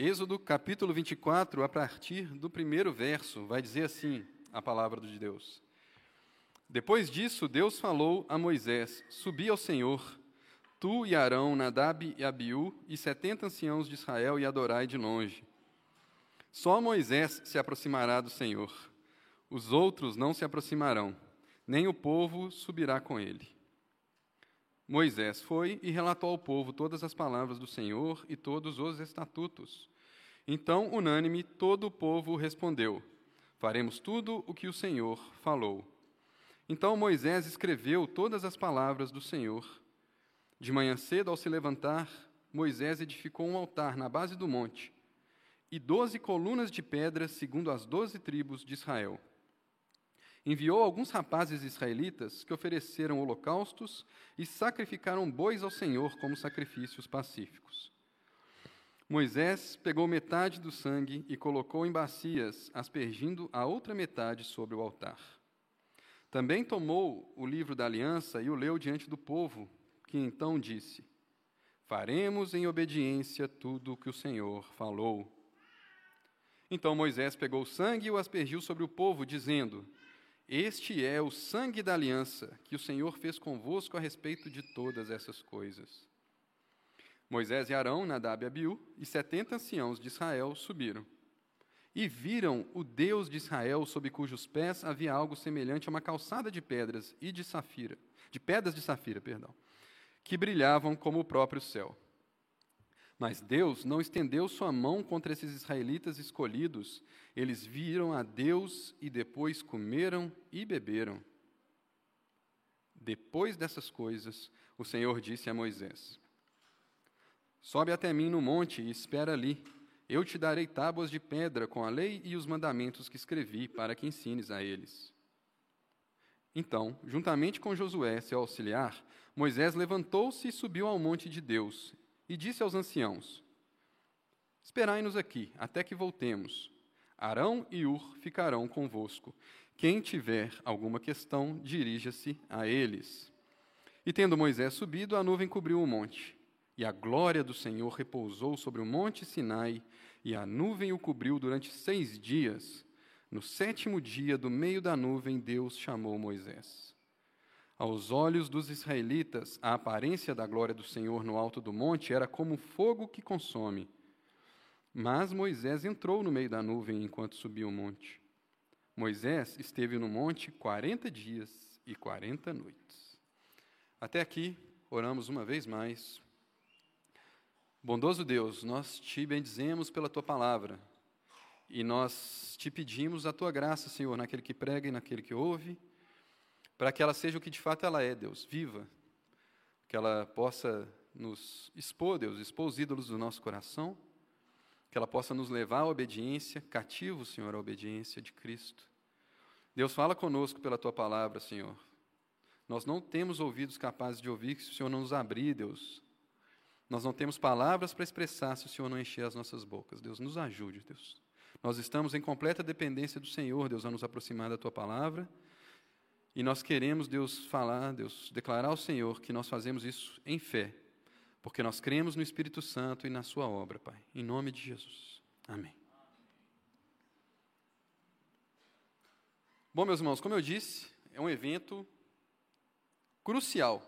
Êxodo capítulo 24, a partir do primeiro verso, vai dizer assim a palavra de Deus. Depois disso, Deus falou a Moisés: Subi ao Senhor, tu e Arão, Nadab e Abiú, e setenta anciãos de Israel, e adorai de longe. Só Moisés se aproximará do Senhor, os outros não se aproximarão, nem o povo subirá com ele. Moisés foi e relatou ao povo todas as palavras do Senhor e todos os estatutos. Então, unânime, todo o povo respondeu: Faremos tudo o que o Senhor falou. Então Moisés escreveu todas as palavras do Senhor. De manhã cedo, ao se levantar, Moisés edificou um altar na base do monte e doze colunas de pedra, segundo as doze tribos de Israel enviou alguns rapazes israelitas que ofereceram holocaustos e sacrificaram bois ao Senhor como sacrifícios pacíficos. Moisés pegou metade do sangue e colocou em bacias, aspergindo a outra metade sobre o altar. Também tomou o livro da aliança e o leu diante do povo, que então disse: Faremos em obediência tudo o que o Senhor falou. Então Moisés pegou o sangue e o aspergiu sobre o povo, dizendo: este é o sangue da aliança que o Senhor fez convosco a respeito de todas essas coisas. Moisés e Arão, Nadab e Abiú, e setenta anciãos de Israel subiram. E viram o Deus de Israel, sob cujos pés havia algo semelhante a uma calçada de pedras e de safira, de pedras de safira, perdão, que brilhavam como o próprio céu. Mas Deus não estendeu sua mão contra esses israelitas escolhidos. Eles viram a Deus e depois comeram e beberam. Depois dessas coisas, o Senhor disse a Moisés: Sobe até mim no monte e espera ali. Eu te darei tábuas de pedra com a lei e os mandamentos que escrevi, para que ensines a eles. Então, juntamente com Josué, seu auxiliar, Moisés levantou-se e subiu ao monte de Deus e disse aos anciãos: Esperai-nos aqui, até que voltemos. Arão e Ur ficarão convosco. Quem tiver alguma questão, dirija-se a eles. E tendo Moisés subido, a nuvem cobriu o monte. E a glória do Senhor repousou sobre o monte Sinai, e a nuvem o cobriu durante seis dias. No sétimo dia, do meio da nuvem, Deus chamou Moisés. Aos olhos dos israelitas, a aparência da glória do Senhor no alto do monte era como fogo que consome. Mas Moisés entrou no meio da nuvem enquanto subia o monte. Moisés esteve no monte quarenta dias e quarenta noites. Até aqui, oramos uma vez mais. Bondoso Deus, nós te bendizemos pela tua palavra e nós te pedimos a tua graça, Senhor, naquele que prega e naquele que ouve para que ela seja o que de fato ela é, Deus, viva, que ela possa nos expor, Deus, expor os ídolos do nosso coração, que ela possa nos levar à obediência, cativo, Senhor, à obediência de Cristo. Deus, fala conosco pela tua palavra, Senhor. Nós não temos ouvidos capazes de ouvir se o Senhor não nos abrir, Deus. Nós não temos palavras para expressar se o Senhor não encher as nossas bocas. Deus, nos ajude, Deus. Nós estamos em completa dependência do Senhor, Deus, a nos aproximar da tua palavra. E nós queremos, Deus, falar, Deus, declarar ao Senhor que nós fazemos isso em fé, porque nós cremos no Espírito Santo e na Sua obra, Pai. Em nome de Jesus. Amém. Bom, meus irmãos, como eu disse, é um evento crucial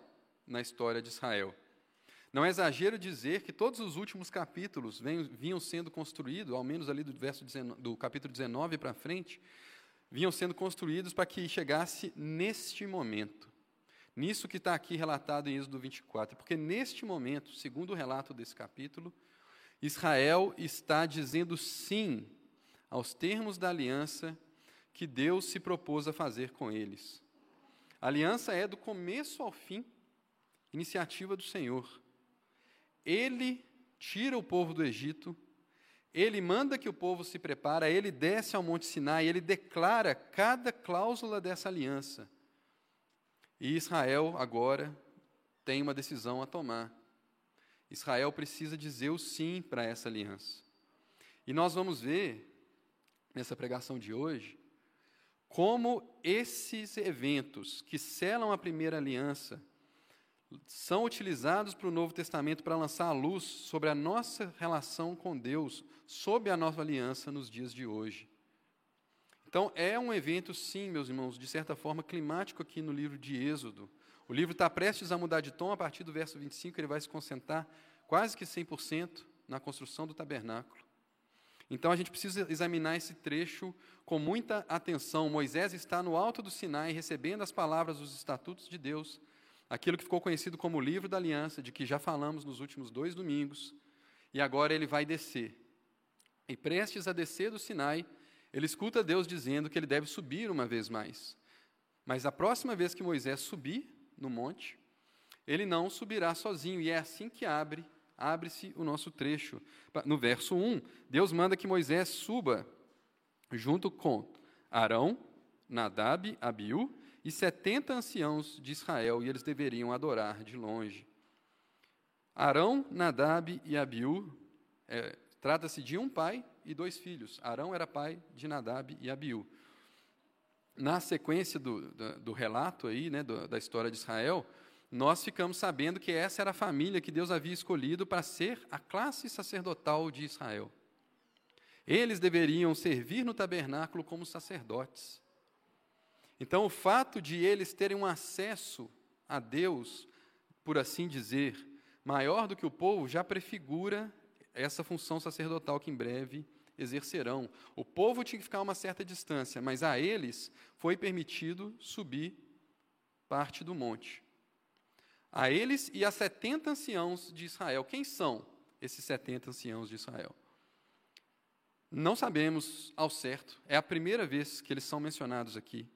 na história de Israel. Não é exagero dizer que todos os últimos capítulos vinham sendo construídos, ao menos ali do, verso 19, do capítulo 19 para frente, vinham sendo construídos para que chegasse neste momento. Nisso que está aqui relatado em Êxodo 24. Porque neste momento, segundo o relato desse capítulo, Israel está dizendo sim aos termos da aliança que Deus se propôs a fazer com eles. A aliança é do começo ao fim, iniciativa do Senhor. Ele tira o povo do Egito ele manda que o povo se prepara, ele desce ao Monte Sinai, ele declara cada cláusula dessa aliança. E Israel agora tem uma decisão a tomar. Israel precisa dizer o sim para essa aliança. E nós vamos ver, nessa pregação de hoje, como esses eventos que selam a primeira aliança são utilizados para o Novo Testamento para lançar a luz sobre a nossa relação com Deus, sob a nova aliança nos dias de hoje. Então, é um evento, sim, meus irmãos, de certa forma climático aqui no livro de Êxodo. O livro está prestes a mudar de tom, a partir do verso 25, ele vai se concentrar quase que 100% na construção do tabernáculo. Então, a gente precisa examinar esse trecho com muita atenção. Moisés está no alto do Sinai, recebendo as palavras dos estatutos de Deus, aquilo que ficou conhecido como o livro da aliança, de que já falamos nos últimos dois domingos, e agora ele vai descer. E prestes a descer do Sinai, ele escuta Deus dizendo que ele deve subir uma vez mais. Mas a próxima vez que Moisés subir no monte, ele não subirá sozinho, e é assim que abre abre-se o nosso trecho. No verso 1, Deus manda que Moisés suba junto com Arão, Nadab, Abiú e setenta anciãos de Israel, e eles deveriam adorar de longe. Arão, Nadab e Abiú, é, trata-se de um pai e dois filhos. Arão era pai de Nadab e Abiú. Na sequência do, do, do relato aí, né, do, da história de Israel, nós ficamos sabendo que essa era a família que Deus havia escolhido para ser a classe sacerdotal de Israel. Eles deveriam servir no tabernáculo como sacerdotes. Então, o fato de eles terem um acesso a Deus, por assim dizer, maior do que o povo, já prefigura essa função sacerdotal que em breve exercerão. O povo tinha que ficar a uma certa distância, mas a eles foi permitido subir parte do monte. A eles e a setenta anciãos de Israel. Quem são esses setenta anciãos de Israel? Não sabemos ao certo, é a primeira vez que eles são mencionados aqui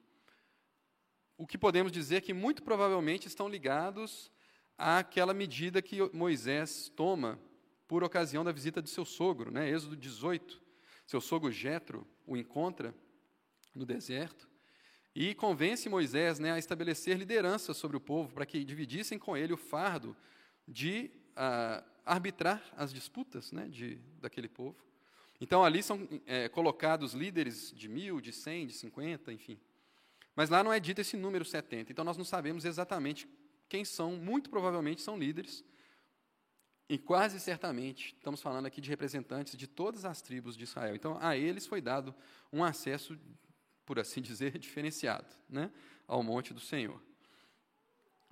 o que podemos dizer é que muito provavelmente estão ligados àquela medida que Moisés toma por ocasião da visita de seu sogro, né? Êxodo 18. Seu sogro Jetro o encontra no deserto e convence Moisés né, a estabelecer liderança sobre o povo para que dividissem com ele o fardo de uh, arbitrar as disputas né, de, daquele povo. Então ali são é, colocados líderes de mil, de cem, de cinquenta, enfim. Mas lá não é dito esse número 70. Então nós não sabemos exatamente quem são, muito provavelmente são líderes. E quase certamente estamos falando aqui de representantes de todas as tribos de Israel. Então a eles foi dado um acesso, por assim dizer, diferenciado, né, ao monte do Senhor.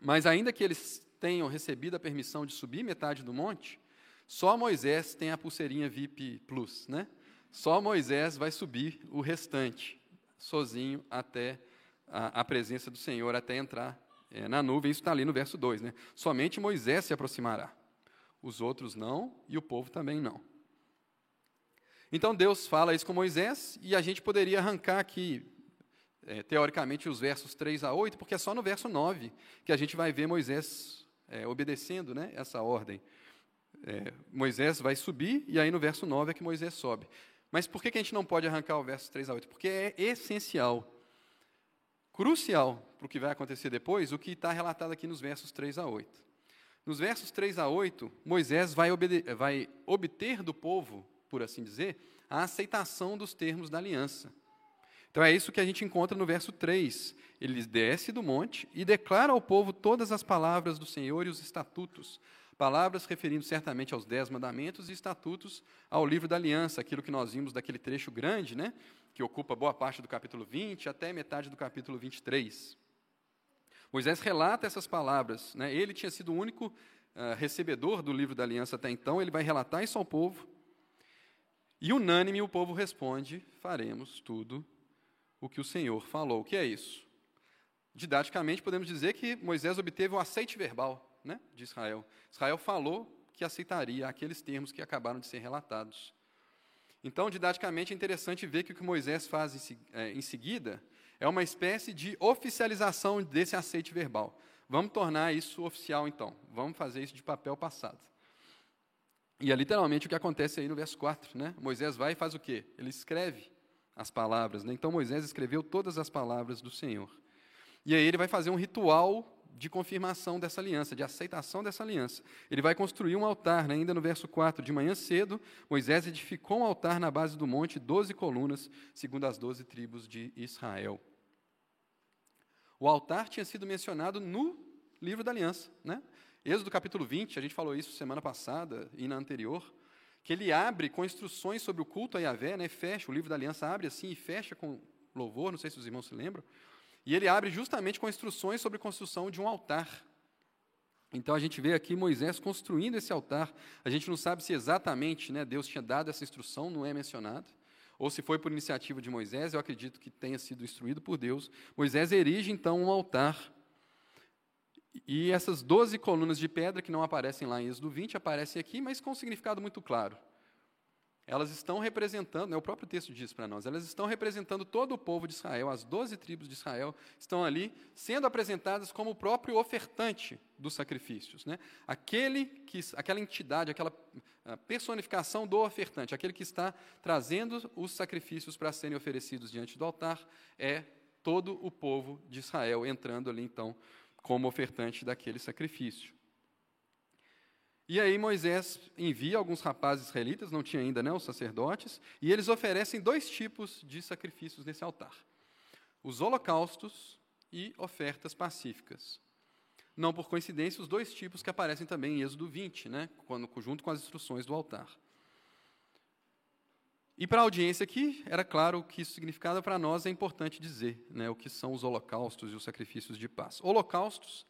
Mas ainda que eles tenham recebido a permissão de subir metade do monte, só Moisés tem a pulseirinha VIP Plus, né? Só Moisés vai subir o restante, sozinho até a, a presença do Senhor até entrar é, na nuvem. Isso está ali no verso 2. Né? Somente Moisés se aproximará. Os outros não, e o povo também não. Então Deus fala isso com Moisés, e a gente poderia arrancar aqui, é, teoricamente, os versos 3 a 8, porque é só no verso 9 que a gente vai ver Moisés é, obedecendo né, essa ordem. É, Moisés vai subir, e aí no verso 9 é que Moisés sobe. Mas por que, que a gente não pode arrancar o verso 3 a 8? Porque é essencial crucial para o que vai acontecer depois, o que está relatado aqui nos versos 3 a 8. Nos versos 3 a 8, Moisés vai, vai obter do povo, por assim dizer, a aceitação dos termos da aliança. Então é isso que a gente encontra no verso 3. Ele desce do monte e declara ao povo todas as palavras do Senhor e os estatutos. Palavras referindo certamente aos dez mandamentos e estatutos ao livro da aliança, aquilo que nós vimos daquele trecho grande, né? que ocupa boa parte do capítulo 20 até metade do capítulo 23. Moisés relata essas palavras. Né? Ele tinha sido o único uh, recebedor do livro da aliança até então, ele vai relatar isso ao povo. E unânime o povo responde: faremos tudo o que o Senhor falou. O que é isso? Didaticamente, podemos dizer que Moisés obteve o aceite verbal né, de Israel. Israel falou que aceitaria aqueles termos que acabaram de ser relatados. Então, didaticamente, é interessante ver que o que Moisés faz em, em seguida é uma espécie de oficialização desse aceite verbal. Vamos tornar isso oficial, então. Vamos fazer isso de papel passado. E é literalmente o que acontece aí no verso 4. Né? Moisés vai e faz o quê? Ele escreve as palavras. Né? Então, Moisés escreveu todas as palavras do Senhor. E aí ele vai fazer um ritual de confirmação dessa aliança, de aceitação dessa aliança. Ele vai construir um altar, né? ainda no verso 4, de manhã cedo, Moisés edificou um altar na base do monte, doze colunas, segundo as doze tribos de Israel. O altar tinha sido mencionado no livro da aliança. Né? Êxodo capítulo 20, a gente falou isso semana passada e na anterior, que ele abre com instruções sobre o culto a Yahvé, né, fecha, o livro da aliança abre assim e fecha com louvor, não sei se os irmãos se lembram, e ele abre justamente com instruções sobre a construção de um altar. Então a gente vê aqui Moisés construindo esse altar. A gente não sabe se exatamente né, Deus tinha dado essa instrução, não é mencionado. Ou se foi por iniciativa de Moisés, eu acredito que tenha sido instruído por Deus. Moisés erige então um altar. E essas doze colunas de pedra, que não aparecem lá em Êxodo 20, aparecem aqui, mas com um significado muito claro. Elas estão representando, né, o próprio texto diz para nós, elas estão representando todo o povo de Israel, as doze tribos de Israel estão ali sendo apresentadas como o próprio ofertante dos sacrifícios. Né? Aquele que, aquela entidade, aquela personificação do ofertante, aquele que está trazendo os sacrifícios para serem oferecidos diante do altar, é todo o povo de Israel entrando ali então como ofertante daquele sacrifício. E aí Moisés envia alguns rapazes israelitas, não tinha ainda né, os sacerdotes, e eles oferecem dois tipos de sacrifícios nesse altar: os holocaustos e ofertas pacíficas. Não por coincidência, os dois tipos que aparecem também em Êxodo 20, né, quando, junto com as instruções do altar. E para a audiência aqui, era claro o que isso significava, para nós é importante dizer né, o que são os holocaustos e os sacrifícios de paz. Holocaustos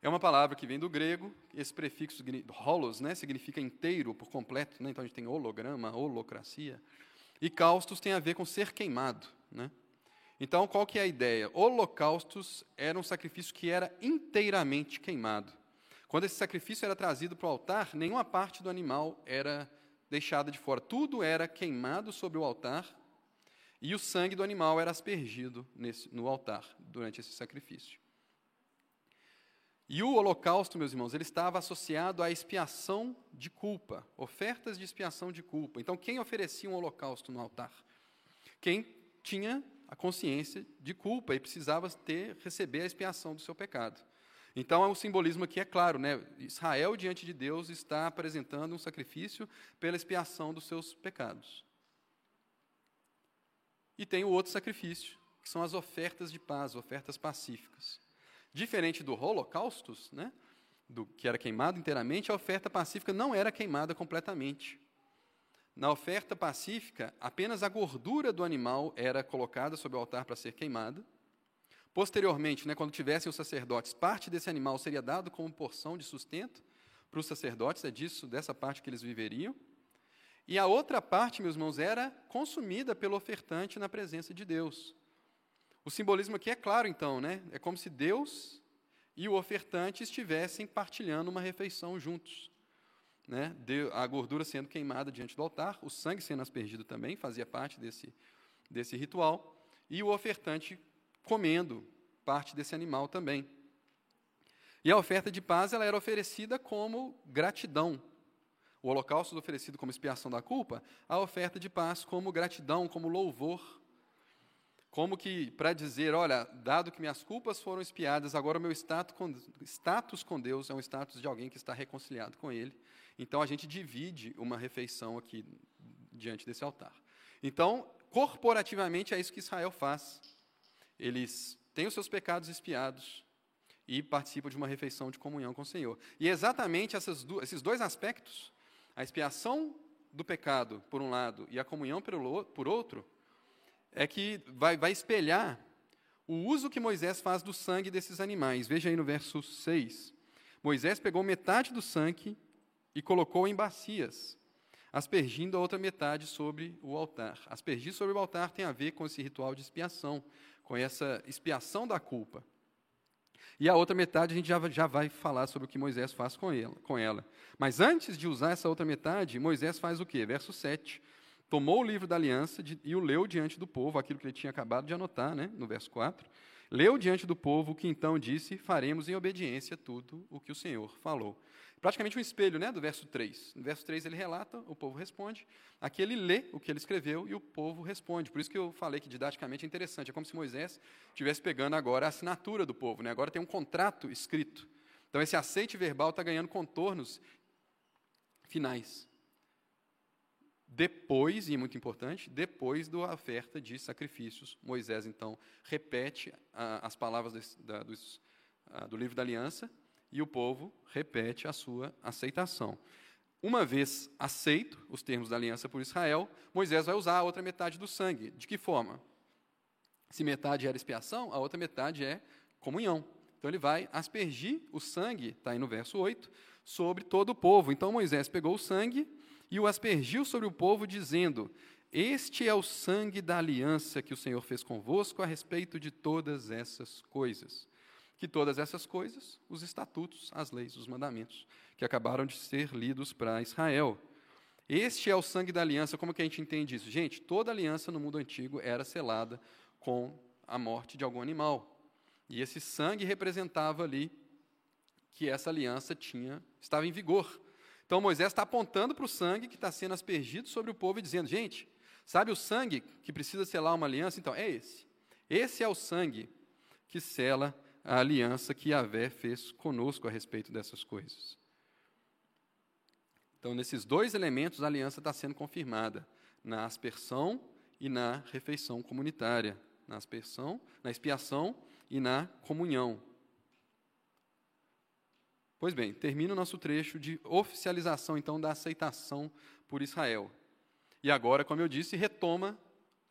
é uma palavra que vem do grego, esse prefixo holos né, significa inteiro, por completo, né, então a gente tem holograma, holocracia, e caustos tem a ver com ser queimado. Né? Então, qual que é a ideia? Holocaustos era um sacrifício que era inteiramente queimado. Quando esse sacrifício era trazido para o altar, nenhuma parte do animal era deixada de fora. Tudo era queimado sobre o altar e o sangue do animal era aspergido nesse, no altar durante esse sacrifício. E o holocausto, meus irmãos, ele estava associado à expiação de culpa, ofertas de expiação de culpa. Então, quem oferecia um holocausto no altar? Quem tinha a consciência de culpa e precisava ter receber a expiação do seu pecado. Então, o simbolismo aqui é claro, né? Israel diante de Deus está apresentando um sacrifício pela expiação dos seus pecados. E tem o outro sacrifício, que são as ofertas de paz, ofertas pacíficas. Diferente do holocaustos, né, do que era queimado inteiramente, a oferta pacífica não era queimada completamente. Na oferta pacífica, apenas a gordura do animal era colocada sobre o altar para ser queimada. Posteriormente, né, quando tivessem os sacerdotes, parte desse animal seria dado como porção de sustento para os sacerdotes, é disso, dessa parte que eles viveriam. E a outra parte, meus irmãos, era consumida pelo ofertante na presença de Deus. O simbolismo aqui é claro, então, né? É como se Deus e o ofertante estivessem partilhando uma refeição juntos. Né? A gordura sendo queimada diante do altar, o sangue sendo aspergido também, fazia parte desse, desse ritual, e o ofertante comendo parte desse animal também. E a oferta de paz ela era oferecida como gratidão. O holocausto oferecido como expiação da culpa, a oferta de paz como gratidão, como louvor como que para dizer, olha, dado que minhas culpas foram espiadas, agora o meu status com, status com Deus é um status de alguém que está reconciliado com Ele. Então a gente divide uma refeição aqui diante desse altar. Então, corporativamente é isso que Israel faz. Eles têm os seus pecados espiados e participam de uma refeição de comunhão com o Senhor. E exatamente esses dois aspectos, a expiação do pecado, por um lado, e a comunhão por outro, é que vai, vai espelhar o uso que Moisés faz do sangue desses animais. Veja aí no verso 6. Moisés pegou metade do sangue e colocou em bacias, aspergindo a outra metade sobre o altar. Aspergir sobre o altar tem a ver com esse ritual de expiação, com essa expiação da culpa. E a outra metade a gente já, já vai falar sobre o que Moisés faz com ela, com ela. Mas antes de usar essa outra metade, Moisés faz o quê? Verso 7 tomou o livro da aliança de, e o leu diante do povo, aquilo que ele tinha acabado de anotar, né, no verso 4. Leu diante do povo o que então disse: Faremos em obediência tudo o que o Senhor falou. Praticamente um espelho né, do verso 3. No verso 3 ele relata, o povo responde. Aqui ele lê o que ele escreveu e o povo responde. Por isso que eu falei que didaticamente é interessante. É como se Moisés estivesse pegando agora a assinatura do povo. Né? Agora tem um contrato escrito. Então esse aceite verbal está ganhando contornos finais. Depois, e é muito importante, depois da oferta de sacrifícios, Moisés então repete as palavras desse, da, dos, a, do livro da aliança e o povo repete a sua aceitação. Uma vez aceito os termos da aliança por Israel, Moisés vai usar a outra metade do sangue. De que forma? Se metade era expiação, a outra metade é comunhão. Então ele vai aspergir o sangue, está aí no verso 8, sobre todo o povo. Então Moisés pegou o sangue e o aspergiu sobre o povo, dizendo: Este é o sangue da aliança que o Senhor fez convosco a respeito de todas essas coisas. Que todas essas coisas, os estatutos, as leis, os mandamentos, que acabaram de ser lidos para Israel. Este é o sangue da aliança. Como que a gente entende isso? Gente, toda aliança no mundo antigo era selada com a morte de algum animal. E esse sangue representava ali que essa aliança tinha estava em vigor. Então Moisés está apontando para o sangue que está sendo aspergido sobre o povo e dizendo: gente, sabe o sangue que precisa selar uma aliança? Então, é esse. Esse é o sangue que sela a aliança que Yahvé fez conosco a respeito dessas coisas. Então, nesses dois elementos, a aliança está sendo confirmada: na aspersão e na refeição comunitária. Na aspersão, na expiação e na comunhão. Pois bem, termina o nosso trecho de oficialização, então, da aceitação por Israel. E agora, como eu disse, retoma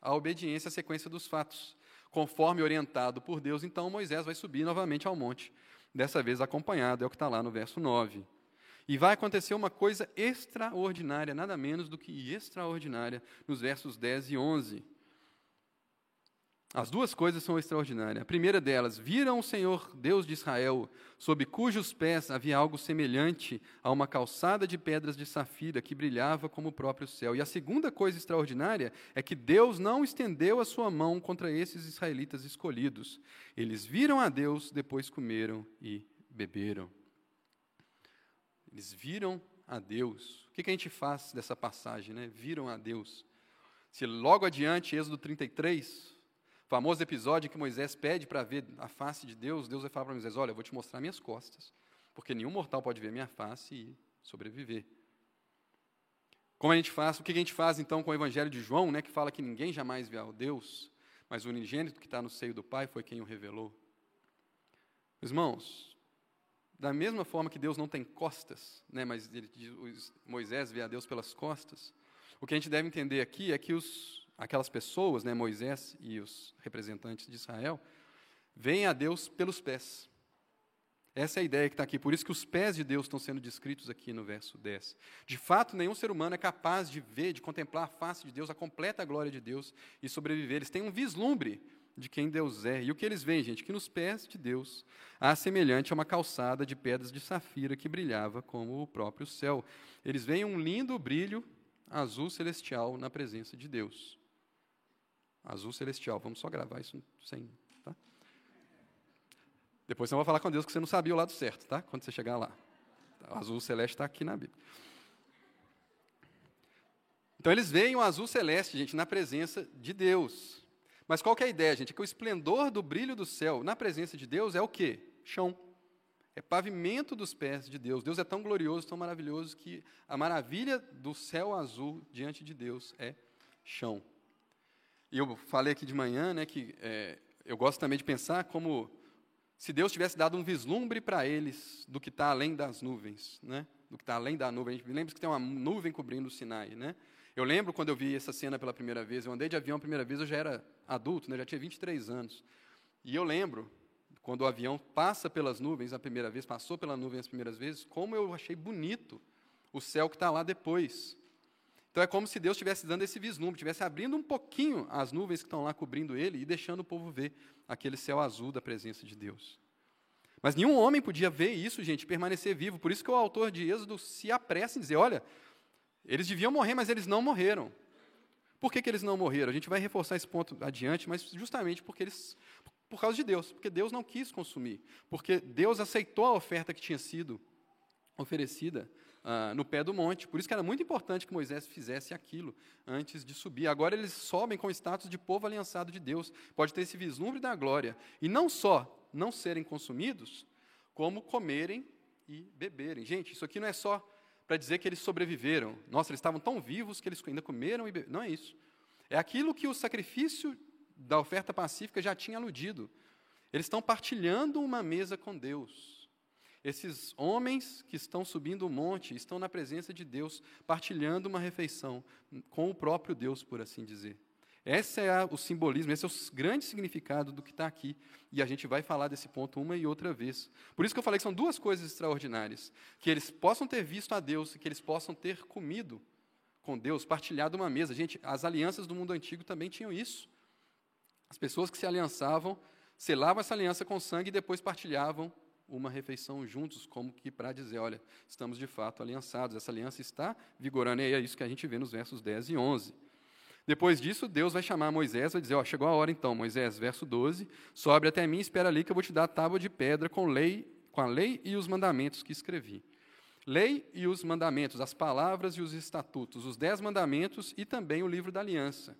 a obediência à sequência dos fatos. Conforme orientado por Deus, então Moisés vai subir novamente ao monte, dessa vez acompanhado, é o que está lá no verso 9. E vai acontecer uma coisa extraordinária, nada menos do que extraordinária, nos versos 10 e 11. As duas coisas são extraordinárias. A primeira delas, viram o Senhor Deus de Israel, sob cujos pés havia algo semelhante a uma calçada de pedras de safira que brilhava como o próprio céu. E a segunda coisa extraordinária é que Deus não estendeu a sua mão contra esses israelitas escolhidos. Eles viram a Deus, depois comeram e beberam. Eles viram a Deus. O que a gente faz dessa passagem? Né? Viram a Deus. Se logo adiante, Êxodo 33, famoso episódio que Moisés pede para ver a face de Deus, Deus vai falar para Moisés: Olha, eu vou te mostrar minhas costas, porque nenhum mortal pode ver minha face e sobreviver. Como a gente faz? O que a gente faz então com o Evangelho de João, né, que fala que ninguém jamais viu Deus, mas o unigênito que está no seio do Pai foi quem o revelou? Irmãos, da mesma forma que Deus não tem costas, né, mas ele, Moisés vê a Deus pelas costas, o que a gente deve entender aqui é que os aquelas pessoas, né, Moisés e os representantes de Israel, veem a Deus pelos pés. Essa é a ideia que está aqui. Por isso que os pés de Deus estão sendo descritos aqui no verso 10. De fato, nenhum ser humano é capaz de ver, de contemplar a face de Deus, a completa glória de Deus e sobreviver. Eles têm um vislumbre de quem Deus é. E o que eles veem, gente? Que nos pés de Deus há semelhante a uma calçada de pedras de safira que brilhava como o próprio céu. Eles veem um lindo brilho azul celestial na presença de Deus. Azul celestial. Vamos só gravar isso sem. Tá? Depois você vai falar com Deus que você não sabia o lado certo, tá? Quando você chegar lá. O azul celeste está aqui na Bíblia. Então eles veem o azul celeste, gente, na presença de Deus. Mas qual que é a ideia, gente? É que o esplendor do brilho do céu na presença de Deus é o quê? Chão. É pavimento dos pés de Deus. Deus é tão glorioso, tão maravilhoso, que a maravilha do céu azul diante de Deus é chão. E eu falei aqui de manhã né, que é, eu gosto também de pensar como se Deus tivesse dado um vislumbre para eles do que está além das nuvens, né? do que está além da nuvem. A gente lembra que tem uma nuvem cobrindo o Sinai. Né? Eu lembro quando eu vi essa cena pela primeira vez, eu andei de avião a primeira vez, eu já era adulto, né? já tinha 23 anos. E eu lembro, quando o avião passa pelas nuvens a primeira vez, passou pela nuvem as primeiras vezes, como eu achei bonito o céu que está lá depois. Então é como se Deus estivesse dando esse vislumbre, estivesse abrindo um pouquinho as nuvens que estão lá cobrindo ele e deixando o povo ver aquele céu azul da presença de Deus. Mas nenhum homem podia ver isso, gente, permanecer vivo. Por isso que o autor de Êxodo se apressa em dizer: olha, eles deviam morrer, mas eles não morreram. Por que, que eles não morreram? A gente vai reforçar esse ponto adiante, mas justamente porque eles, por causa de Deus, porque Deus não quis consumir, porque Deus aceitou a oferta que tinha sido oferecida ah, no pé do monte. Por isso que era muito importante que Moisés fizesse aquilo antes de subir. Agora eles sobem com o status de povo aliançado de Deus. Pode ter esse vislumbre da glória. E não só não serem consumidos, como comerem e beberem. Gente, isso aqui não é só para dizer que eles sobreviveram. Nossa, eles estavam tão vivos que eles ainda comeram e beberam. Não é isso. É aquilo que o sacrifício da oferta pacífica já tinha aludido. Eles estão partilhando uma mesa com Deus. Esses homens que estão subindo o monte estão na presença de Deus, partilhando uma refeição com o próprio Deus, por assim dizer. Esse é o simbolismo, esse é o grande significado do que está aqui. E a gente vai falar desse ponto uma e outra vez. Por isso que eu falei que são duas coisas extraordinárias: que eles possam ter visto a Deus e que eles possam ter comido com Deus, partilhado uma mesa. Gente, as alianças do mundo antigo também tinham isso. As pessoas que se aliançavam, selavam essa aliança com sangue e depois partilhavam uma refeição juntos, como que para dizer, olha, estamos de fato aliançados, essa aliança está vigorando, e é isso que a gente vê nos versos 10 e 11. Depois disso, Deus vai chamar Moisés, vai dizer, ó, chegou a hora então, Moisés, verso 12, sobe até mim, espera ali que eu vou te dar a tábua de pedra com lei, com a lei e os mandamentos que escrevi. Lei e os mandamentos, as palavras e os estatutos, os dez mandamentos e também o livro da aliança.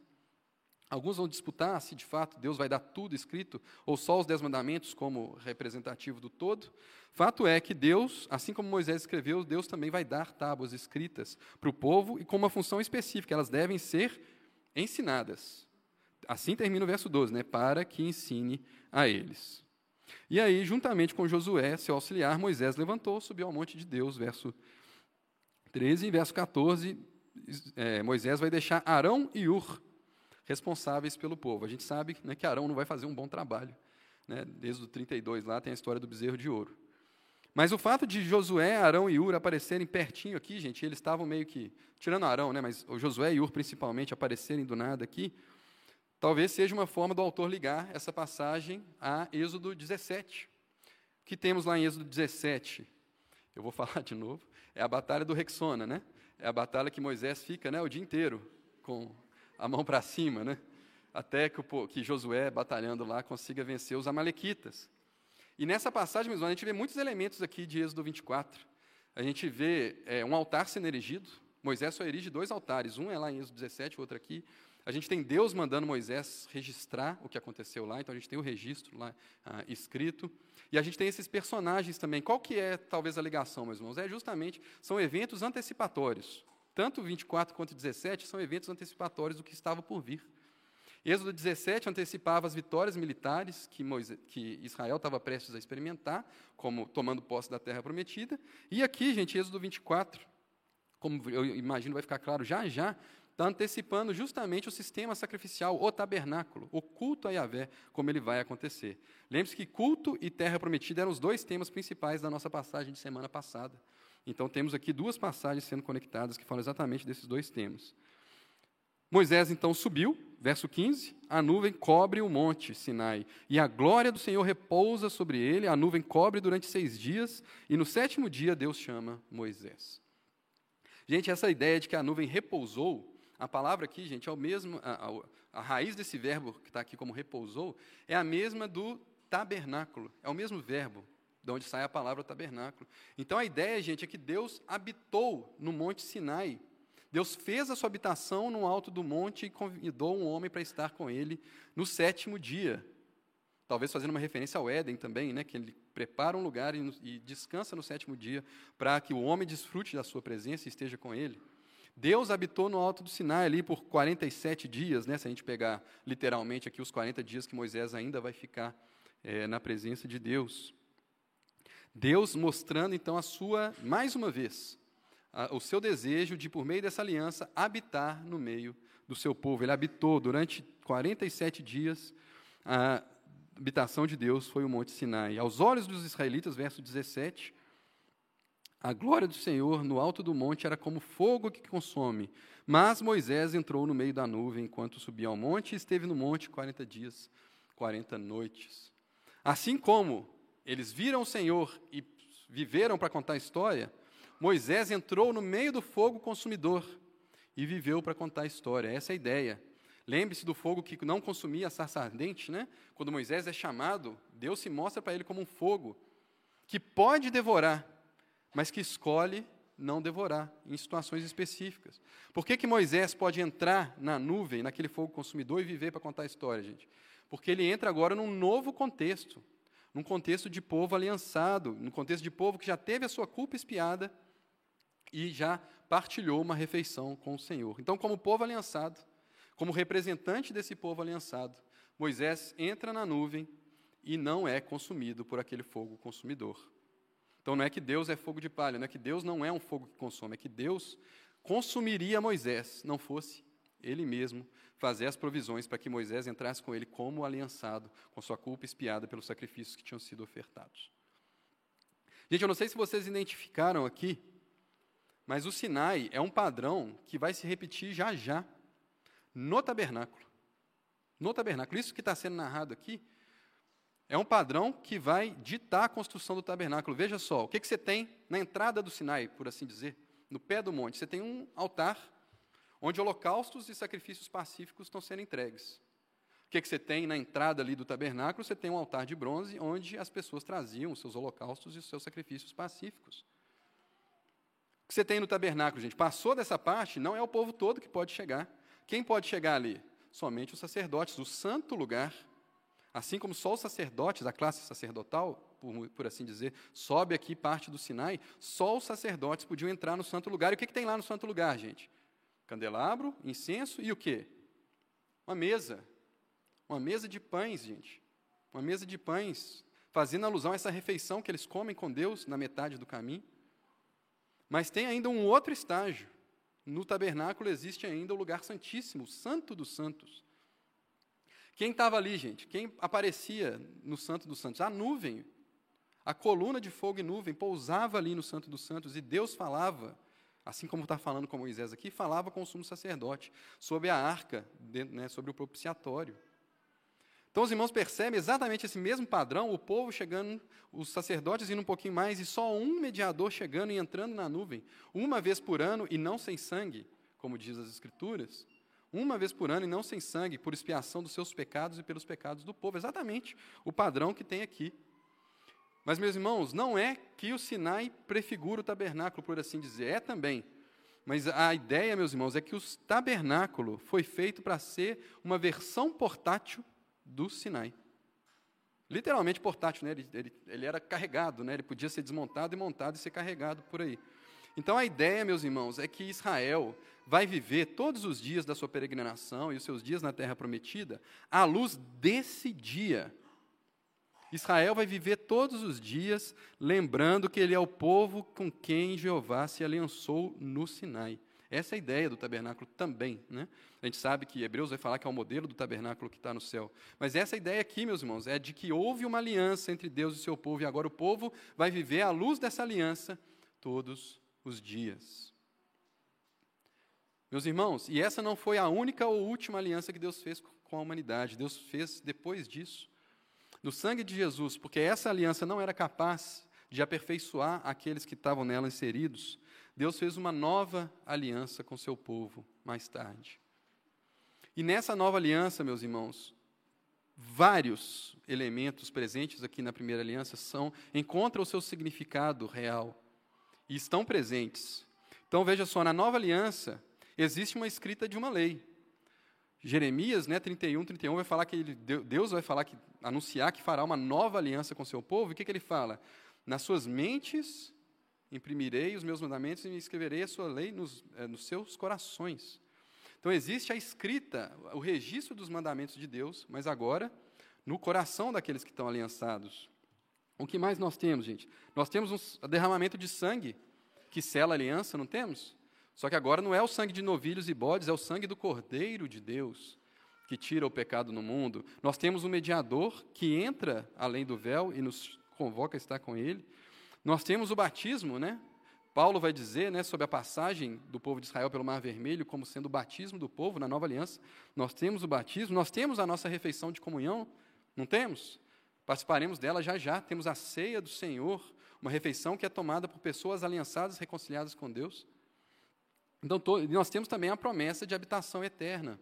Alguns vão disputar se de fato Deus vai dar tudo escrito ou só os dez mandamentos como representativo do todo. Fato é que Deus, assim como Moisés escreveu, Deus também vai dar tábuas escritas para o povo e com uma função específica, elas devem ser ensinadas. Assim termina o verso 12, né? Para que ensine a eles. E aí, juntamente com Josué, seu auxiliar, Moisés levantou, subiu ao monte de Deus, verso 13 e verso 14. É, Moisés vai deixar Arão e Ur responsáveis pelo povo. A gente sabe né, que Arão não vai fazer um bom trabalho. Né? Desde o 32 lá tem a história do bezerro de ouro. Mas o fato de Josué, Arão e Ur aparecerem pertinho aqui, gente, eles estavam meio que, tirando Arão, né, mas o Josué e Ur principalmente aparecerem do nada aqui, talvez seja uma forma do autor ligar essa passagem a Êxodo 17. O que temos lá em Êxodo 17? Eu vou falar de novo. É a batalha do Rexona, né? É a batalha que Moisés fica né, o dia inteiro com a mão para cima, né? até que, o, que Josué, batalhando lá, consiga vencer os amalequitas. E nessa passagem, meus irmãos, a gente vê muitos elementos aqui de Êxodo 24. A gente vê é, um altar sendo erigido. Moisés só erige dois altares, um é lá em Êxodo 17, o outro aqui. A gente tem Deus mandando Moisés registrar o que aconteceu lá, então a gente tem o registro lá ah, escrito. E a gente tem esses personagens também. Qual que é, talvez, a ligação, meus irmãos? É justamente, são eventos antecipatórios. Tanto 24 quanto 17 são eventos antecipatórios do que estava por vir. Êxodo 17 antecipava as vitórias militares que, Moisés, que Israel estava prestes a experimentar, como tomando posse da terra prometida. E aqui, gente, Êxodo 24, como eu imagino vai ficar claro já já, está antecipando justamente o sistema sacrificial, o tabernáculo, o culto a Yahvé, como ele vai acontecer. Lembre-se que culto e terra prometida eram os dois temas principais da nossa passagem de semana passada. Então, temos aqui duas passagens sendo conectadas que falam exatamente desses dois temas. Moisés então subiu, verso 15, a nuvem cobre o monte Sinai, e a glória do Senhor repousa sobre ele, a nuvem cobre durante seis dias, e no sétimo dia Deus chama Moisés. Gente, essa ideia de que a nuvem repousou, a palavra aqui, gente, é o mesmo, a, a, a raiz desse verbo que está aqui como repousou, é a mesma do tabernáculo, é o mesmo verbo, de onde sai a palavra tabernáculo. Então a ideia, gente, é que Deus habitou no Monte Sinai. Deus fez a sua habitação no alto do monte e convidou um homem para estar com ele no sétimo dia. Talvez fazendo uma referência ao Éden também, né, que ele prepara um lugar e, e descansa no sétimo dia para que o homem desfrute da sua presença e esteja com ele. Deus habitou no alto do Sinai ali por 47 dias, né, se a gente pegar literalmente aqui os 40 dias que Moisés ainda vai ficar é, na presença de Deus. Deus mostrando então a sua, mais uma vez, a, o seu desejo de, por meio dessa aliança, habitar no meio do seu povo. Ele habitou durante 47 dias, a habitação de Deus foi o Monte Sinai. Aos olhos dos israelitas, verso 17, a glória do Senhor no alto do monte era como fogo que consome. Mas Moisés entrou no meio da nuvem enquanto subia ao monte e esteve no monte 40 dias, 40 noites. Assim como eles viram o Senhor e viveram para contar a história, Moisés entrou no meio do fogo consumidor e viveu para contar a história. Essa é a ideia. Lembre-se do fogo que não consumia a sarça ardente, né? Quando Moisés é chamado, Deus se mostra para ele como um fogo que pode devorar, mas que escolhe não devorar em situações específicas. Por que, que Moisés pode entrar na nuvem, naquele fogo consumidor e viver para contar a história, gente? Porque ele entra agora num novo contexto num contexto de povo aliançado, num contexto de povo que já teve a sua culpa espiada e já partilhou uma refeição com o Senhor. Então, como povo aliançado, como representante desse povo aliançado, Moisés entra na nuvem e não é consumido por aquele fogo consumidor. Então não é que Deus é fogo de palha, não é que Deus não é um fogo que consome, é que Deus consumiria Moisés, não fosse ele mesmo fazer as provisões para que Moisés entrasse com ele como aliançado, com sua culpa espiada pelos sacrifícios que tinham sido ofertados. Gente, eu não sei se vocês identificaram aqui, mas o Sinai é um padrão que vai se repetir já já no tabernáculo. No tabernáculo. Isso que está sendo narrado aqui é um padrão que vai ditar a construção do tabernáculo. Veja só, o que, que você tem na entrada do Sinai, por assim dizer, no pé do monte? Você tem um altar onde holocaustos e sacrifícios pacíficos estão sendo entregues. O que, que você tem na entrada ali do tabernáculo? Você tem um altar de bronze onde as pessoas traziam os seus holocaustos e os seus sacrifícios pacíficos. O que você tem no tabernáculo, gente? Passou dessa parte, não é o povo todo que pode chegar. Quem pode chegar ali? Somente os sacerdotes, o santo lugar Assim como só os sacerdotes, a classe sacerdotal, por, por, assim dizer, sobe aqui parte do Sinai, só os sacerdotes podiam entrar no santo lugar. E o que, que tem lá no santo lugar, gente? Candelabro, incenso e o quê? Uma mesa. Uma mesa de pães, gente. Uma mesa de pães, fazendo alusão a essa refeição que eles comem com Deus na metade do caminho. Mas tem ainda um outro estágio. No tabernáculo existe ainda o lugar santíssimo, o santo dos santos. Quem estava ali, gente? Quem aparecia no Santo dos Santos? A nuvem. A coluna de fogo e nuvem pousava ali no Santo dos Santos e Deus falava, assim como está falando com Moisés aqui, falava com o sumo sacerdote sobre a arca, né, sobre o propiciatório. Então os irmãos percebem exatamente esse mesmo padrão, o povo chegando, os sacerdotes indo um pouquinho mais, e só um mediador chegando e entrando na nuvem, uma vez por ano e não sem sangue, como diz as Escrituras uma vez por ano e não sem sangue, por expiação dos seus pecados e pelos pecados do povo. Exatamente o padrão que tem aqui. Mas, meus irmãos, não é que o Sinai prefigura o tabernáculo, por assim dizer, é também. Mas a ideia, meus irmãos, é que o tabernáculo foi feito para ser uma versão portátil do Sinai. Literalmente portátil, né? ele, ele, ele era carregado, né? ele podia ser desmontado e montado e ser carregado por aí. Então a ideia, meus irmãos, é que Israel vai viver todos os dias da sua peregrinação e os seus dias na terra prometida à luz desse dia. Israel vai viver todos os dias lembrando que ele é o povo com quem Jeová se aliançou no Sinai. Essa é a ideia do tabernáculo também. Né? A gente sabe que Hebreus vai falar que é o modelo do tabernáculo que está no céu. Mas essa ideia aqui, meus irmãos, é de que houve uma aliança entre Deus e seu povo, e agora o povo vai viver à luz dessa aliança todos os dias. Meus irmãos, e essa não foi a única ou última aliança que Deus fez com a humanidade. Deus fez depois disso. No sangue de Jesus, porque essa aliança não era capaz de aperfeiçoar aqueles que estavam nela inseridos, Deus fez uma nova aliança com seu povo mais tarde. E nessa nova aliança, meus irmãos, vários elementos presentes aqui na primeira aliança são encontram o seu significado real e estão presentes. Então veja só, na nova aliança existe uma escrita de uma lei. Jeremias, né, 31, 31 vai falar que ele, Deus vai falar que anunciar que fará uma nova aliança com seu povo. E o que, que ele fala? Nas suas mentes imprimirei os meus mandamentos e escreverei a sua lei nos, é, nos seus corações. Então existe a escrita, o registro dos mandamentos de Deus, mas agora no coração daqueles que estão aliançados. O que mais nós temos, gente? Nós temos um derramamento de sangue que sela a aliança, não temos? Só que agora não é o sangue de novilhos e bodes, é o sangue do Cordeiro de Deus que tira o pecado no mundo. Nós temos um mediador que entra além do véu e nos convoca a estar com ele. Nós temos o batismo, né? Paulo vai dizer, né, sobre a passagem do povo de Israel pelo Mar Vermelho como sendo o batismo do povo na Nova Aliança. Nós temos o batismo, nós temos a nossa refeição de comunhão, não temos? Participaremos dela já já. Temos a ceia do Senhor, uma refeição que é tomada por pessoas aliançadas, reconciliadas com Deus. Então, nós temos também a promessa de habitação eterna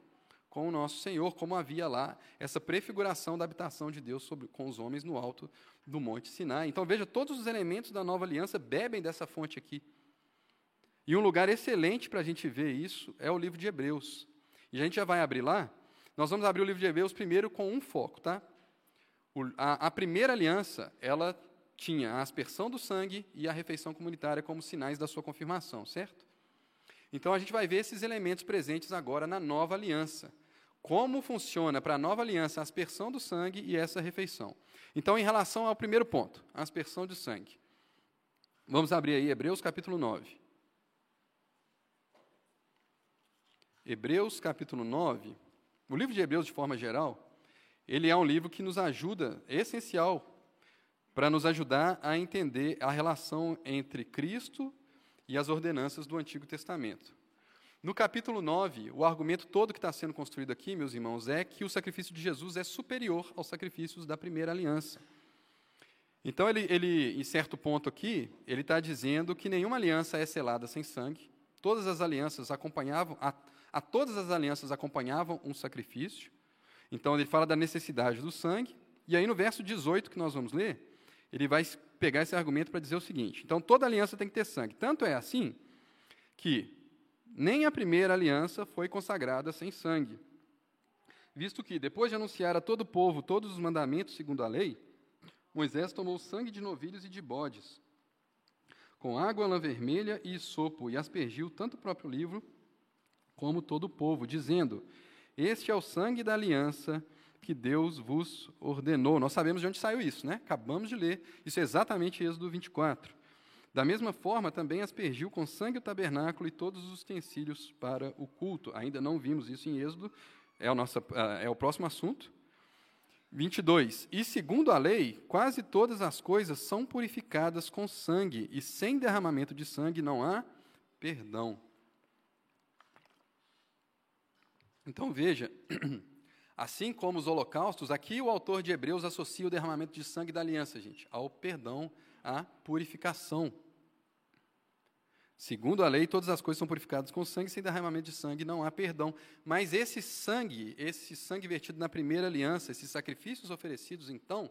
com o nosso Senhor, como havia lá essa prefiguração da habitação de Deus sobre, com os homens no alto do Monte Sinai. Então, veja, todos os elementos da nova aliança bebem dessa fonte aqui. E um lugar excelente para a gente ver isso é o livro de Hebreus. E a gente já vai abrir lá. Nós vamos abrir o livro de Hebreus primeiro com um foco, tá? a, a primeira aliança, ela tinha a aspersão do sangue e a refeição comunitária como sinais da sua confirmação, certo? Então a gente vai ver esses elementos presentes agora na nova aliança. Como funciona para a nova aliança a aspersão do sangue e essa refeição. Então, em relação ao primeiro ponto, a aspersão de sangue. Vamos abrir aí Hebreus capítulo 9. Hebreus capítulo 9. O livro de Hebreus, de forma geral, ele é um livro que nos ajuda, é essencial, para nos ajudar a entender a relação entre Cristo e as ordenanças do Antigo Testamento. No capítulo 9, o argumento todo que está sendo construído aqui, meus irmãos, é que o sacrifício de Jesus é superior aos sacrifícios da primeira aliança. Então, ele, ele em certo ponto aqui, ele está dizendo que nenhuma aliança é selada sem sangue. Todas as alianças acompanhavam, a, a todas as alianças acompanhavam um sacrifício. Então, ele fala da necessidade do sangue. E aí, no verso 18 que nós vamos ler, ele vai pegar esse argumento para dizer o seguinte: então, toda aliança tem que ter sangue. Tanto é assim que nem a primeira aliança foi consagrada sem sangue. Visto que, depois de anunciar a todo o povo todos os mandamentos segundo a lei, Moisés tomou sangue de novilhos e de bodes, com água, lã vermelha e sopo, e aspergiu tanto o próprio livro como todo o povo, dizendo: Este é o sangue da aliança que Deus vos ordenou. Nós sabemos de onde saiu isso, né? Acabamos de ler. Isso é exatamente Êxodo 24. Da mesma forma, também aspergiu com sangue o tabernáculo e todos os utensílios para o culto. Ainda não vimos isso em Êxodo, é o, nosso, é o próximo assunto. 22. E segundo a lei, quase todas as coisas são purificadas com sangue, e sem derramamento de sangue não há perdão. Então veja, assim como os holocaustos, aqui o autor de Hebreus associa o derramamento de sangue da aliança, gente, ao perdão, à purificação. Segundo a lei, todas as coisas são purificadas com sangue, sem derramamento de sangue não há perdão. Mas esse sangue, esse sangue vertido na primeira aliança, esses sacrifícios oferecidos, então,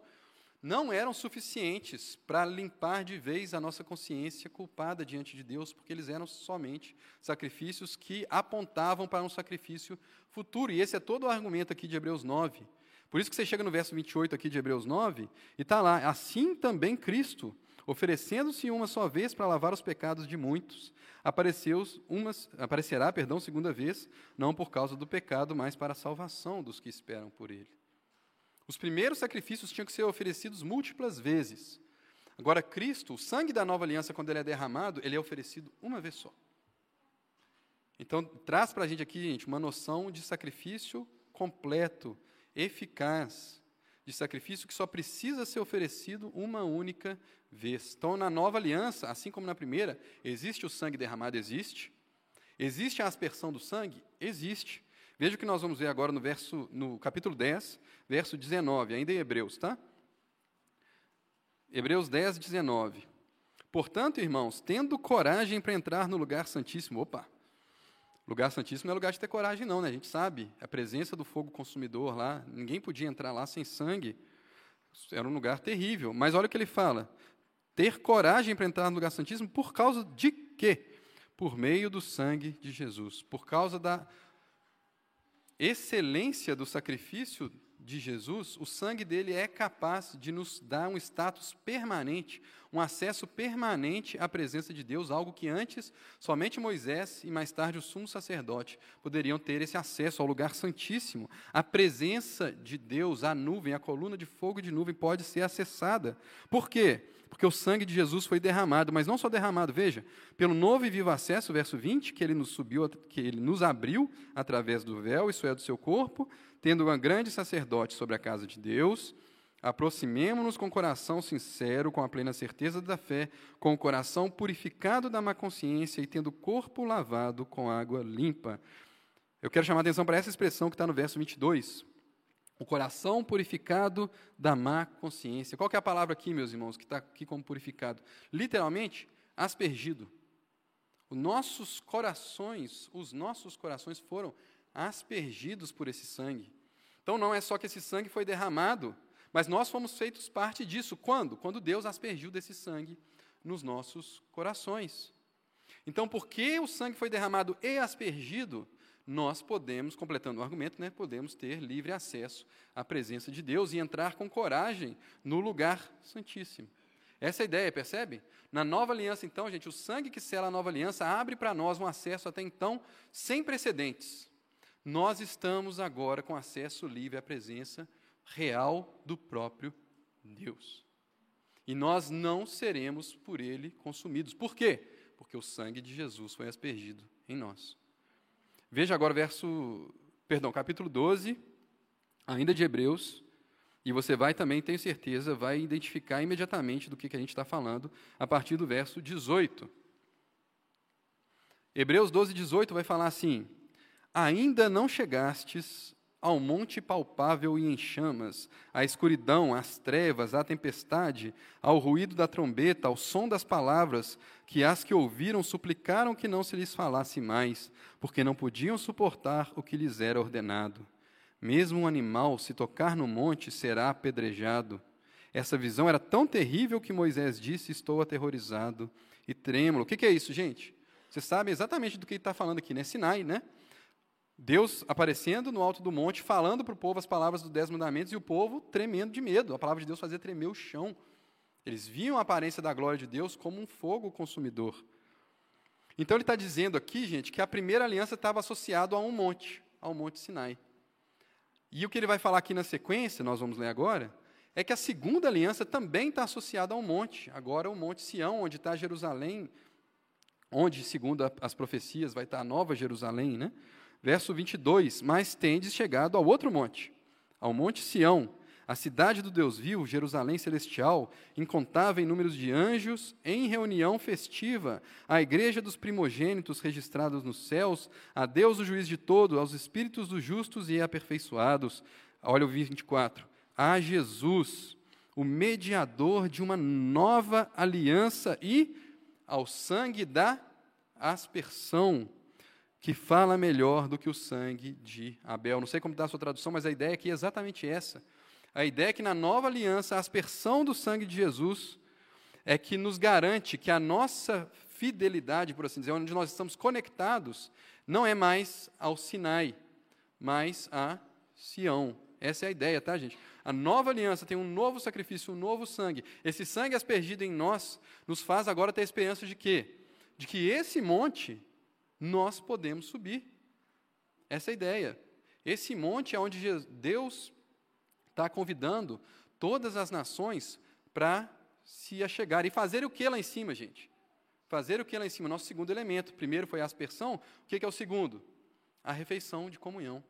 não eram suficientes para limpar de vez a nossa consciência culpada diante de Deus, porque eles eram somente sacrifícios que apontavam para um sacrifício futuro. E esse é todo o argumento aqui de Hebreus 9. Por isso que você chega no verso 28 aqui de Hebreus 9, e está lá, assim também Cristo, oferecendo-se uma só vez para lavar os pecados de muitos, apareceu umas, aparecerá, perdão, segunda vez, não por causa do pecado, mas para a salvação dos que esperam por ele. Os primeiros sacrifícios tinham que ser oferecidos múltiplas vezes. Agora, Cristo, o sangue da nova aliança, quando ele é derramado, ele é oferecido uma vez só. Então, traz para a gente aqui, gente, uma noção de sacrifício completo, eficaz, de sacrifício que só precisa ser oferecido uma única vez. Então, na nova aliança, assim como na primeira, existe o sangue derramado? Existe. Existe a aspersão do sangue? Existe. Veja o que nós vamos ver agora no, verso, no capítulo 10, verso 19, ainda em Hebreus, tá? Hebreus 10, 19. Portanto, irmãos, tendo coragem para entrar no lugar santíssimo, opa, lugar santíssimo não é lugar de ter coragem, não, né? A gente sabe, a presença do fogo consumidor lá, ninguém podia entrar lá sem sangue, era um lugar terrível. Mas olha o que ele fala: ter coragem para entrar no lugar santíssimo por causa de quê? Por meio do sangue de Jesus, por causa da excelência do sacrifício de Jesus, o sangue dele é capaz de nos dar um status permanente, um acesso permanente à presença de Deus, algo que antes somente Moisés e mais tarde o sumo sacerdote poderiam ter esse acesso ao lugar santíssimo. A presença de Deus, a nuvem, a coluna de fogo de nuvem pode ser acessada. Por quê? Porque o sangue de Jesus foi derramado, mas não só derramado, veja, pelo novo e vivo acesso, verso 20, que ele nos subiu, que ele nos abriu através do véu, isso é do seu corpo, tendo um grande sacerdote sobre a casa de Deus, aproximemo-nos com coração sincero, com a plena certeza da fé, com o coração purificado da má consciência e tendo o corpo lavado com água limpa. Eu quero chamar a atenção para essa expressão que está no verso 22. O coração purificado da má consciência. Qual é a palavra aqui, meus irmãos, que está aqui como purificado? Literalmente, aspergido. Os nossos corações, os nossos corações foram aspergidos por esse sangue. Então não é só que esse sangue foi derramado, mas nós fomos feitos parte disso. Quando? Quando Deus aspergiu desse sangue nos nossos corações. Então, porque o sangue foi derramado e aspergido, nós podemos, completando o argumento, né, podemos ter livre acesso à presença de Deus e entrar com coragem no lugar santíssimo. Essa é a ideia, percebe? Na nova aliança, então, gente, o sangue que sela a nova aliança abre para nós um acesso até então sem precedentes nós estamos agora com acesso livre à presença real do próprio Deus. E nós não seremos por ele consumidos. Por quê? Porque o sangue de Jesus foi aspergido em nós. Veja agora verso, perdão, capítulo 12, ainda de Hebreus, e você vai também, tenho certeza, vai identificar imediatamente do que, que a gente está falando a partir do verso 18. Hebreus 12, 18 vai falar assim: Ainda não chegastes ao monte palpável e em chamas, à escuridão, às trevas, à tempestade, ao ruído da trombeta, ao som das palavras, que as que ouviram suplicaram que não se lhes falasse mais, porque não podiam suportar o que lhes era ordenado. Mesmo um animal, se tocar no monte, será apedrejado. Essa visão era tão terrível que Moisés disse: Estou aterrorizado e trêmulo. O que, que é isso, gente? Vocês sabem exatamente do que está falando aqui, né? Sinai, né? Deus aparecendo no alto do monte, falando para o povo as palavras dos Dez Mandamentos e o povo tremendo de medo. A palavra de Deus fazia tremer o chão. Eles viam a aparência da glória de Deus como um fogo consumidor. Então ele está dizendo aqui, gente, que a primeira aliança estava associada a um monte, ao Monte Sinai. E o que ele vai falar aqui na sequência, nós vamos ler agora, é que a segunda aliança também está associada a um monte. Agora o Monte Sião, onde está Jerusalém, onde, segundo as profecias, vai estar a nova Jerusalém, né? Verso 22: Mas tendes chegado ao outro monte, ao Monte Sião, a cidade do Deus vivo, Jerusalém celestial, incontável em números de anjos, em reunião festiva, a igreja dos primogênitos registrados nos céus, a Deus o juiz de todo, aos espíritos dos justos e aperfeiçoados. Olha o 24. A Jesus, o mediador de uma nova aliança e ao sangue da aspersão que fala melhor do que o sangue de Abel. Não sei como está a sua tradução, mas a ideia aqui é exatamente essa. A ideia é que na nova aliança, a aspersão do sangue de Jesus é que nos garante que a nossa fidelidade, por assim dizer, onde nós estamos conectados, não é mais ao Sinai, mas a Sião. Essa é a ideia, tá, gente? A nova aliança tem um novo sacrifício, um novo sangue. Esse sangue aspergido em nós nos faz agora ter a esperança de quê? De que esse monte nós podemos subir. Essa é a ideia. Esse monte é onde Deus está convidando todas as nações para se achegar. E fazer o que lá em cima, gente? Fazer o que lá em cima? Nosso segundo elemento. Primeiro foi a aspersão. O que é o segundo? A refeição de comunhão.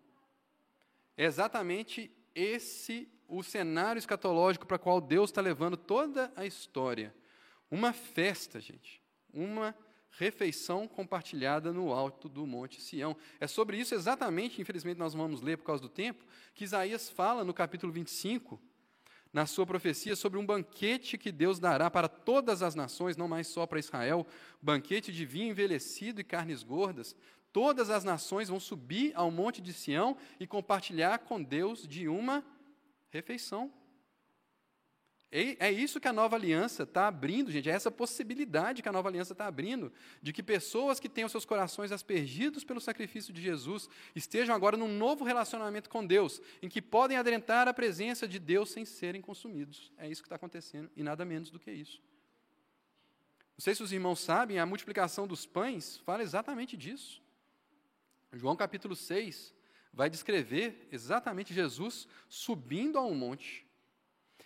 É exatamente esse o cenário escatológico para qual Deus está levando toda a história. Uma festa, gente. Uma festa refeição compartilhada no alto do Monte Sião. É sobre isso exatamente, infelizmente nós vamos ler por causa do tempo, que Isaías fala no capítulo 25, na sua profecia sobre um banquete que Deus dará para todas as nações, não mais só para Israel, banquete de vinho envelhecido e carnes gordas. Todas as nações vão subir ao monte de Sião e compartilhar com Deus de uma refeição. É isso que a nova aliança está abrindo, gente. É essa possibilidade que a nova aliança está abrindo, de que pessoas que os seus corações aspergidos pelo sacrifício de Jesus estejam agora num novo relacionamento com Deus, em que podem adentrar a presença de Deus sem serem consumidos. É isso que está acontecendo, e nada menos do que isso. Não sei se os irmãos sabem, a multiplicação dos pães fala exatamente disso. João capítulo 6 vai descrever exatamente Jesus subindo a um monte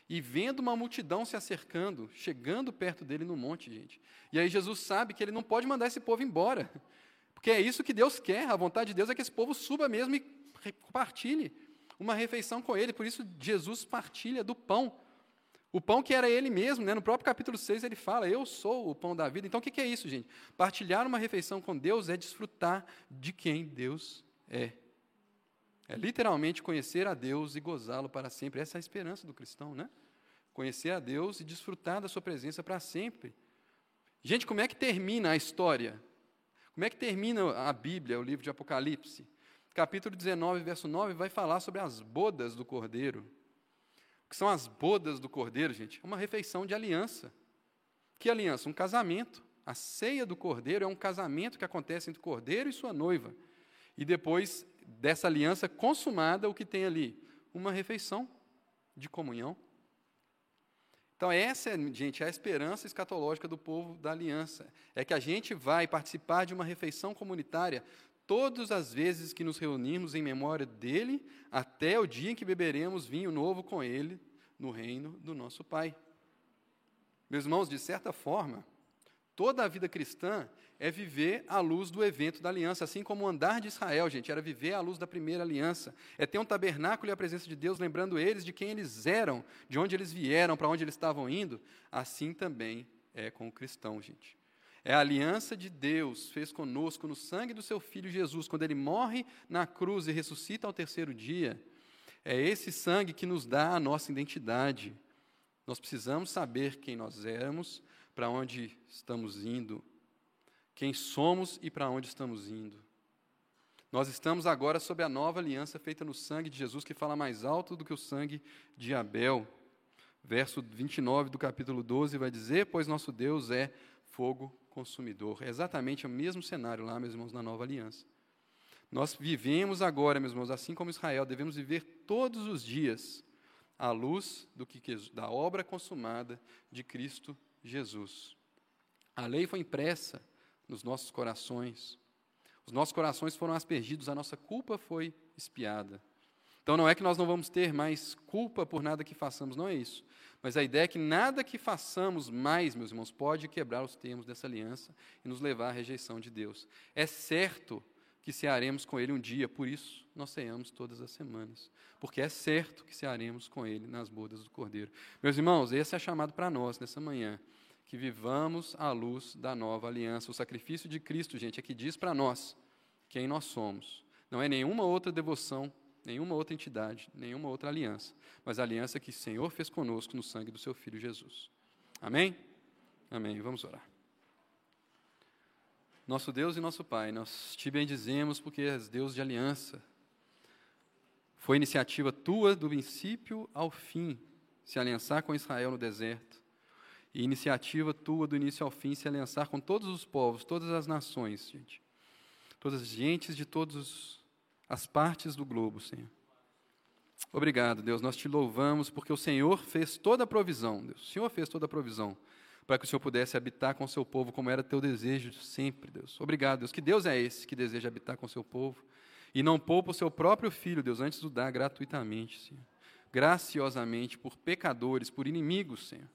e vendo uma multidão se acercando, chegando perto dele no monte, gente. E aí Jesus sabe que ele não pode mandar esse povo embora, porque é isso que Deus quer, a vontade de Deus é que esse povo suba mesmo e compartilhe uma refeição com ele, por isso Jesus partilha do pão. O pão que era ele mesmo, né? no próprio capítulo 6 ele fala: Eu sou o pão da vida. Então o que é isso, gente? Partilhar uma refeição com Deus é desfrutar de quem Deus é. É literalmente conhecer a Deus e gozá-lo para sempre. Essa é a esperança do cristão, né? Conhecer a Deus e desfrutar da sua presença para sempre. Gente, como é que termina a história? Como é que termina a Bíblia, o livro de Apocalipse? Capítulo 19, verso 9, vai falar sobre as bodas do Cordeiro. O que são as bodas do Cordeiro, gente? É uma refeição de aliança. Que aliança? Um casamento. A ceia do Cordeiro é um casamento que acontece entre o Cordeiro e sua noiva. E depois dessa aliança consumada, o que tem ali? Uma refeição de comunhão. Então, essa, gente, é a esperança escatológica do povo da aliança. É que a gente vai participar de uma refeição comunitária todas as vezes que nos reunirmos em memória dele, até o dia em que beberemos vinho novo com ele no reino do nosso Pai. Meus irmãos, de certa forma, toda a vida cristã é viver à luz do evento da aliança, assim como o andar de Israel, gente, era viver à luz da primeira aliança. É ter um tabernáculo e a presença de Deus, lembrando eles de quem eles eram, de onde eles vieram, para onde eles estavam indo. Assim também é com o cristão, gente. É a aliança de Deus fez conosco no sangue do seu filho Jesus, quando ele morre na cruz e ressuscita ao terceiro dia. É esse sangue que nos dá a nossa identidade. Nós precisamos saber quem nós éramos, para onde estamos indo, quem somos e para onde estamos indo. Nós estamos agora sob a nova aliança feita no sangue de Jesus, que fala mais alto do que o sangue de Abel. Verso 29 do capítulo 12 vai dizer: Pois nosso Deus é fogo consumidor. É exatamente o mesmo cenário lá, meus irmãos, na nova aliança. Nós vivemos agora, meus irmãos, assim como Israel, devemos viver todos os dias à luz do que, da obra consumada de Cristo Jesus. A lei foi impressa nos nossos corações. Os nossos corações foram aspergidos, a nossa culpa foi espiada. Então não é que nós não vamos ter mais culpa por nada que façamos, não é isso. Mas a ideia é que nada que façamos mais, meus irmãos, pode quebrar os termos dessa aliança e nos levar à rejeição de Deus. É certo que cearemos com Ele um dia, por isso nós ceamos todas as semanas. Porque é certo que cearemos com Ele nas bodas do Cordeiro. Meus irmãos, esse é chamado para nós nessa manhã que vivamos à luz da nova aliança. O sacrifício de Cristo, gente, é que diz para nós quem nós somos. Não é nenhuma outra devoção, nenhuma outra entidade, nenhuma outra aliança, mas a aliança que o Senhor fez conosco no sangue do seu Filho Jesus. Amém? Amém. Vamos orar. Nosso Deus e nosso Pai, nós te bendizemos porque és Deus de aliança. Foi iniciativa tua do princípio ao fim se aliançar com Israel no deserto e iniciativa tua do início ao fim se aliançar com todos os povos, todas as nações, gente. Todas as gentes de todas as partes do globo, Senhor. Obrigado, Deus. Nós te louvamos porque o Senhor fez toda a provisão, Deus. O Senhor fez toda a provisão para que o Senhor pudesse habitar com o seu povo, como era teu desejo sempre, Deus. Obrigado, Deus. Que Deus é esse que deseja habitar com o seu povo e não poupa o seu próprio filho, Deus, antes de o dar gratuitamente, Senhor. Graciosamente por pecadores, por inimigos, Senhor.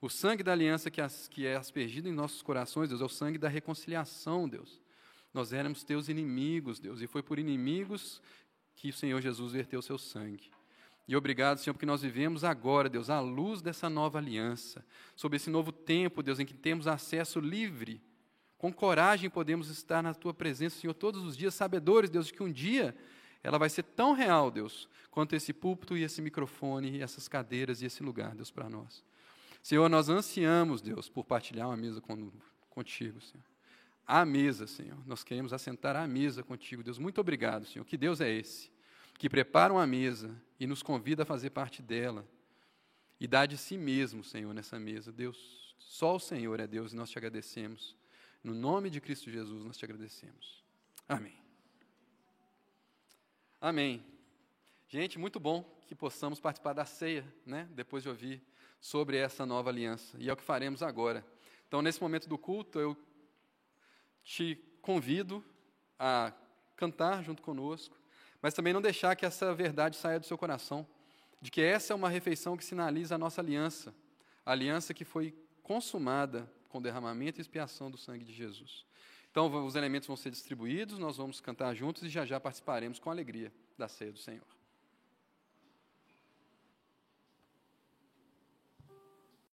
O sangue da aliança que, as, que é aspergido em nossos corações, Deus, é o sangue da reconciliação, Deus. Nós éramos teus inimigos, Deus, e foi por inimigos que o Senhor Jesus verteu o seu sangue. E obrigado, Senhor, porque nós vivemos agora, Deus, à luz dessa nova aliança, sob esse novo tempo, Deus, em que temos acesso livre, com coragem podemos estar na tua presença, Senhor, todos os dias, sabedores, Deus, de que um dia ela vai ser tão real, Deus, quanto esse púlpito e esse microfone, e essas cadeiras e esse lugar, Deus, para nós. Senhor, nós ansiamos, Deus, por partilhar uma mesa contigo, Senhor. A mesa, Senhor. Nós queremos assentar à mesa contigo, Deus. Muito obrigado, Senhor. Que Deus é esse? Que prepara uma mesa e nos convida a fazer parte dela. E dá de si mesmo, Senhor, nessa mesa. Deus, só o Senhor é Deus e nós te agradecemos. No nome de Cristo Jesus, nós te agradecemos. Amém. Amém. Gente, muito bom que possamos participar da ceia, né? Depois de ouvir sobre essa nova aliança. E é o que faremos agora. Então, nesse momento do culto, eu te convido a cantar junto conosco, mas também não deixar que essa verdade saia do seu coração, de que essa é uma refeição que sinaliza a nossa aliança, a aliança que foi consumada com derramamento e expiação do sangue de Jesus. Então, os elementos vão ser distribuídos, nós vamos cantar juntos e já já participaremos com alegria da ceia do Senhor.